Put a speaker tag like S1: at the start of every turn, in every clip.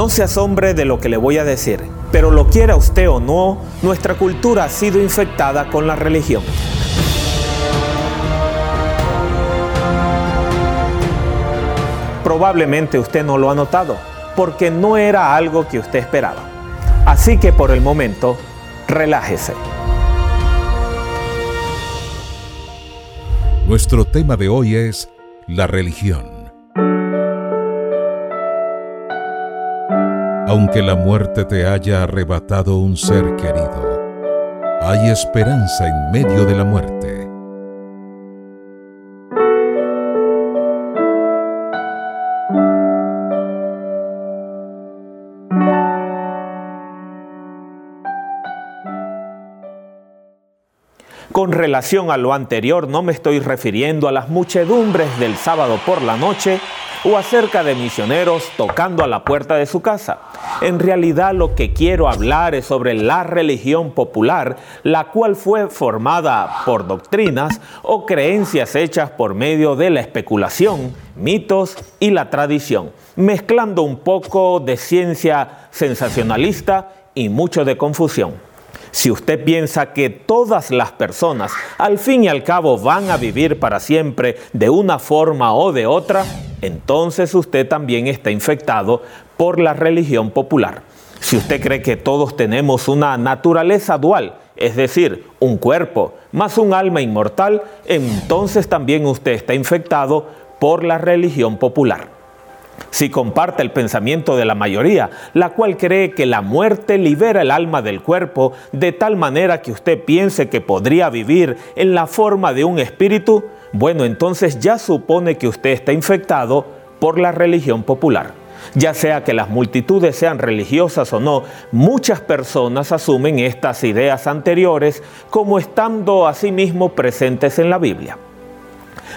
S1: No se asombre de lo que le voy a decir, pero lo quiera usted o no, nuestra cultura ha sido infectada con la religión. Probablemente usted no lo ha notado, porque no era algo que usted esperaba. Así que por el momento, relájese.
S2: Nuestro tema de hoy es la religión. Aunque la muerte te haya arrebatado un ser querido, hay esperanza en medio de la muerte.
S1: Con relación a lo anterior, no me estoy refiriendo a las muchedumbres del sábado por la noche o acerca de misioneros tocando a la puerta de su casa. En realidad lo que quiero hablar es sobre la religión popular, la cual fue formada por doctrinas o creencias hechas por medio de la especulación, mitos y la tradición, mezclando un poco de ciencia sensacionalista y mucho de confusión. Si usted piensa que todas las personas al fin y al cabo van a vivir para siempre de una forma o de otra, entonces usted también está infectado por la religión popular. Si usted cree que todos tenemos una naturaleza dual, es decir, un cuerpo más un alma inmortal, entonces también usted está infectado por la religión popular si comparte el pensamiento de la mayoría, la cual cree que la muerte libera el alma del cuerpo de tal manera que usted piense que podría vivir en la forma de un espíritu, bueno, entonces ya supone que usted está infectado por la religión popular. Ya sea que las multitudes sean religiosas o no, muchas personas asumen estas ideas anteriores como estando asimismo presentes en la Biblia.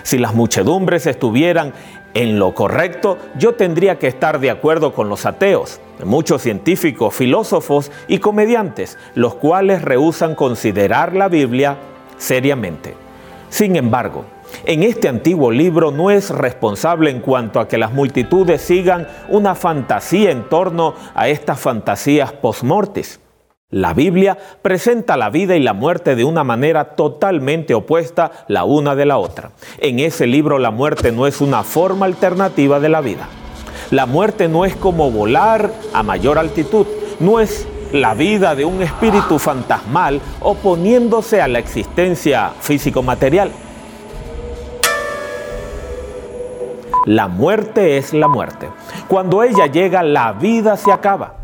S1: Si las muchedumbres estuvieran en lo correcto, yo tendría que estar de acuerdo con los ateos, muchos científicos, filósofos y comediantes, los cuales rehusan considerar la Biblia seriamente. Sin embargo, en este antiguo libro no es responsable en cuanto a que las multitudes sigan una fantasía en torno a estas fantasías post-mortis. La Biblia presenta la vida y la muerte de una manera totalmente opuesta la una de la otra. En ese libro la muerte no es una forma alternativa de la vida. La muerte no es como volar a mayor altitud, no es la vida de un espíritu fantasmal oponiéndose a la existencia físico-material. La muerte es la muerte. Cuando ella llega, la vida se acaba.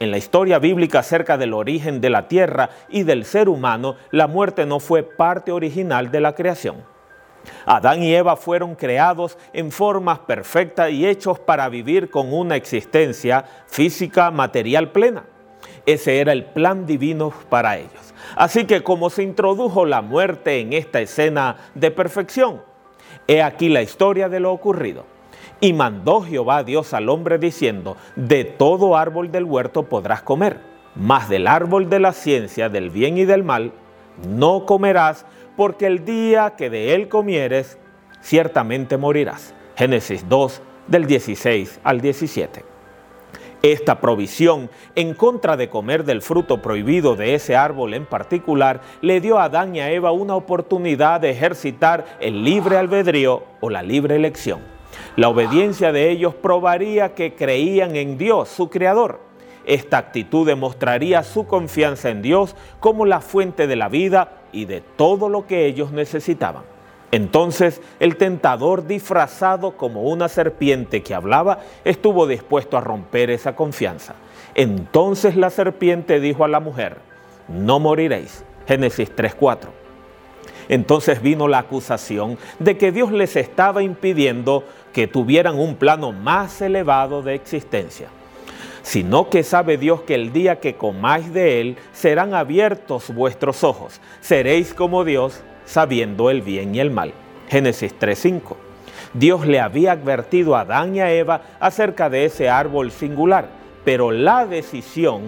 S1: En la historia bíblica acerca del origen de la tierra y del ser humano, la muerte no fue parte original de la creación. Adán y Eva fueron creados en formas perfectas y hechos para vivir con una existencia física, material plena. Ese era el plan divino para ellos. Así que como se introdujo la muerte en esta escena de perfección, he aquí la historia de lo ocurrido. Y mandó Jehová Dios al hombre diciendo, de todo árbol del huerto podrás comer, mas del árbol de la ciencia del bien y del mal no comerás, porque el día que de él comieres, ciertamente morirás. Génesis 2 del 16 al 17. Esta provisión en contra de comer del fruto prohibido de ese árbol en particular le dio a Adán y a Eva una oportunidad de ejercitar el libre albedrío o la libre elección. La obediencia de ellos probaría que creían en Dios, su Creador. Esta actitud demostraría su confianza en Dios como la fuente de la vida y de todo lo que ellos necesitaban. Entonces el tentador disfrazado como una serpiente que hablaba estuvo dispuesto a romper esa confianza. Entonces la serpiente dijo a la mujer, no moriréis. Génesis 3.4. Entonces vino la acusación de que Dios les estaba impidiendo que tuvieran un plano más elevado de existencia sino que sabe Dios que el día que comáis de él serán abiertos vuestros ojos, seréis como Dios, sabiendo el bien y el mal. Génesis 3.5. Dios le había advertido a Adán y a Eva acerca de ese árbol singular, pero la decisión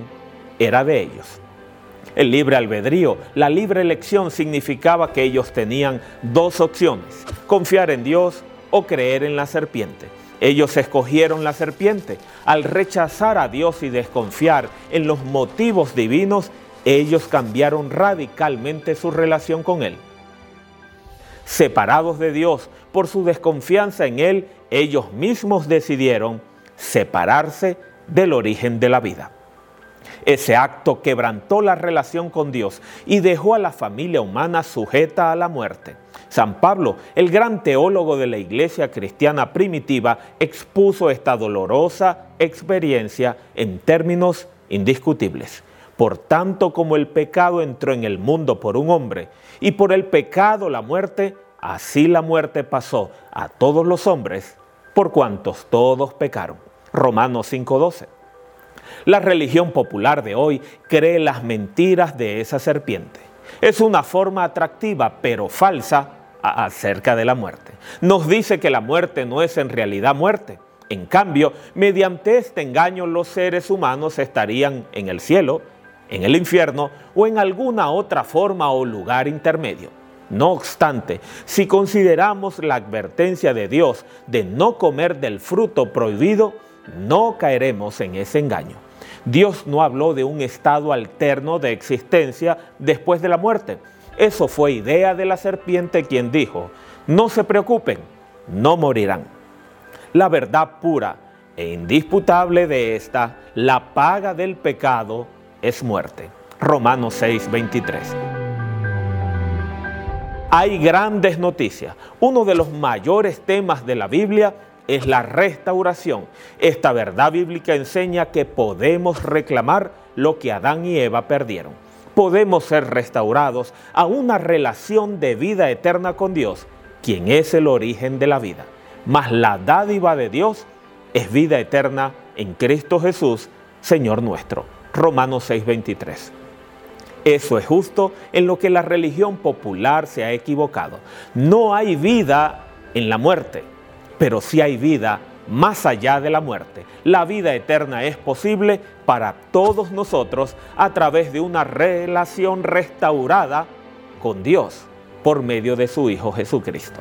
S1: era de ellos. El libre albedrío, la libre elección significaba que ellos tenían dos opciones, confiar en Dios o creer en la serpiente. Ellos escogieron la serpiente. Al rechazar a Dios y desconfiar en los motivos divinos, ellos cambiaron radicalmente su relación con Él. Separados de Dios por su desconfianza en Él, ellos mismos decidieron separarse del origen de la vida. Ese acto quebrantó la relación con Dios y dejó a la familia humana sujeta a la muerte. San Pablo, el gran teólogo de la iglesia cristiana primitiva, expuso esta dolorosa experiencia en términos indiscutibles. Por tanto como el pecado entró en el mundo por un hombre y por el pecado la muerte, así la muerte pasó a todos los hombres por cuantos todos pecaron. Romanos 5:12. La religión popular de hoy cree las mentiras de esa serpiente. Es una forma atractiva pero falsa acerca de la muerte. Nos dice que la muerte no es en realidad muerte. En cambio, mediante este engaño los seres humanos estarían en el cielo, en el infierno o en alguna otra forma o lugar intermedio. No obstante, si consideramos la advertencia de Dios de no comer del fruto prohibido, no caeremos en ese engaño. Dios no habló de un estado alterno de existencia después de la muerte. Eso fue idea de la serpiente quien dijo, no se preocupen, no morirán. La verdad pura e indisputable de esta, la paga del pecado es muerte. Romanos 6, 23. Hay grandes noticias. Uno de los mayores temas de la Biblia es la restauración. Esta verdad bíblica enseña que podemos reclamar lo que Adán y Eva perdieron. Podemos ser restaurados a una relación de vida eterna con Dios, quien es el origen de la vida. Mas la dádiva de Dios es vida eterna en Cristo Jesús, Señor nuestro. Romanos 6:23. Eso es justo en lo que la religión popular se ha equivocado. No hay vida en la muerte pero sí hay vida más allá de la muerte. La vida eterna es posible para todos nosotros a través de una relación restaurada con Dios por medio de su Hijo Jesucristo.